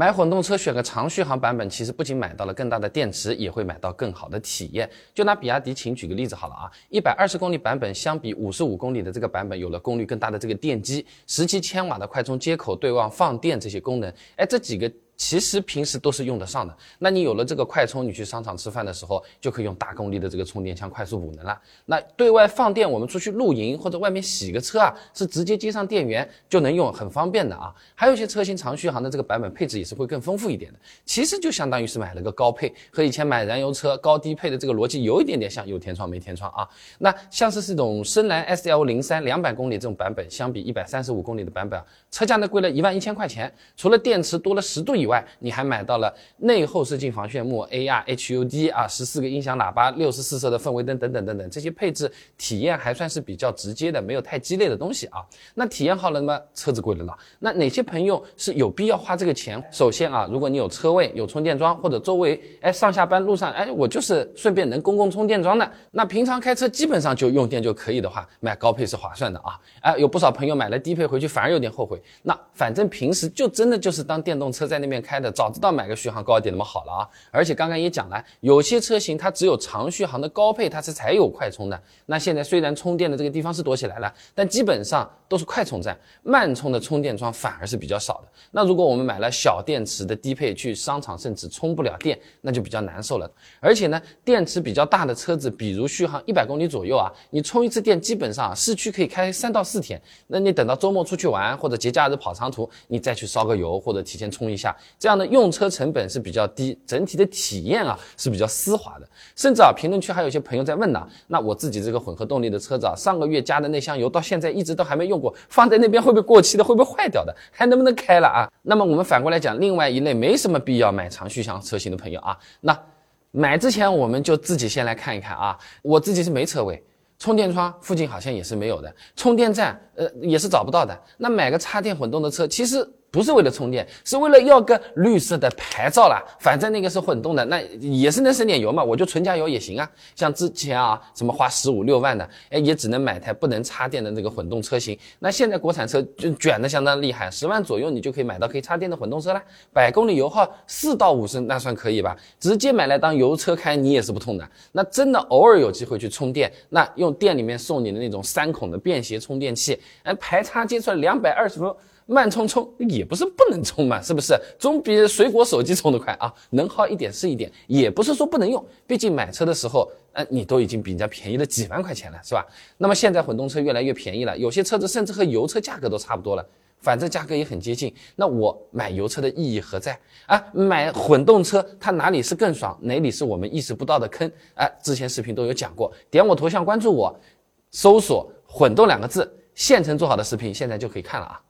买混动车选个长续航版本，其实不仅买到了更大的电池，也会买到更好的体验。就拿比亚迪秦举个例子好了啊，一百二十公里版本相比五十五公里的这个版本，有了功率更大的这个电机，十七千瓦的快充接口，对望放电这些功能，哎，这几个。其实平时都是用得上的。那你有了这个快充，你去商场吃饭的时候就可以用大功率的这个充电枪快速补能了。那对外放电，我们出去露营或者外面洗个车啊，是直接接上电源就能用，很方便的啊。还有一些车型长续航的这个版本配置也是会更丰富一点的。其实就相当于是买了个高配，和以前买燃油车高低配的这个逻辑有一点点像，有天窗没天窗啊。那像是这种深蓝 S L 零三两百公里这种版本，相比一百三十五公里的版本啊，车价呢贵了一万一千块钱，除了电池多了十度以外，外你还买到了内后视镜防眩目、AR HUD 啊，十四个音响喇叭、六十四色的氛围灯等等等等，这些配置体验还算是比较直接的，没有太鸡肋的东西啊。那体验好了吗？车子贵了呢。那哪些朋友是有必要花这个钱？首先啊，如果你有车位、有充电桩，或者周围哎上下班路上哎我就是顺便能公共充电桩的，那平常开车基本上就用电就可以的话，买高配是划算的啊。哎，有不少朋友买了低配回去反而有点后悔。那反正平时就真的就是当电动车在那边开的。早知道买个续航高一点那么好了啊！而且刚刚也讲了，有些车型它只有长续航的高配，它是才有快充的。那现在虽然充电的这个地方是多起来了，但基本上都是快充站，慢充的充电桩反而是比较少的。那如果我们买了小电池的低配，去商场甚至充不了电，那就比较难受了。而且呢，电池比较大的车子，比如续航一百公里左右啊，你充一次电基本上市区可以开三到四天。那你等到周末出去玩或者节假日跑长途，你再去烧个油或者提前充一下，这样的。用车成本是比较低，整体的体验啊是比较丝滑的。甚至啊，评论区还有一些朋友在问呢，那我自己这个混合动力的车子啊，上个月加的那箱油到现在一直都还没用过，放在那边会不会过期的？会不会坏掉的？还能不能开了啊？那么我们反过来讲，另外一类没什么必要买长续航车型的朋友啊，那买之前我们就自己先来看一看啊，我自己是没车位，充电桩附近好像也是没有的，充电站呃也是找不到的。那买个插电混动的车，其实。不是为了充电，是为了要个绿色的牌照啦。反正那个是混动的，那也是能省点油嘛，我就纯加油也行啊。像之前啊，什么花十五六万的，哎，也只能买台不能插电的那个混动车型。那现在国产车就卷的相当厉害，十万左右你就可以买到可以插电的混动车了，百公里油耗四到五升，那算可以吧？直接买来当油车开，你也是不痛的。那真的偶尔有机会去充电，那用店里面送你的那种三孔的便携充电器，哎，排插接出来两百二十伏。慢充充也不是不能充嘛，是不是？总比水果手机充得快啊！能耗一点是一点，也不是说不能用。毕竟买车的时候，呃，你都已经比人家便宜了几万块钱了，是吧？那么现在混动车越来越便宜了，有些车子甚至和油车价格都差不多了，反正价格也很接近。那我买油车的意义何在啊？买混动车它哪里是更爽？哪里是我们意识不到的坑？啊，之前视频都有讲过，点我头像关注我，搜索“混动”两个字，现成做好的视频现在就可以看了啊。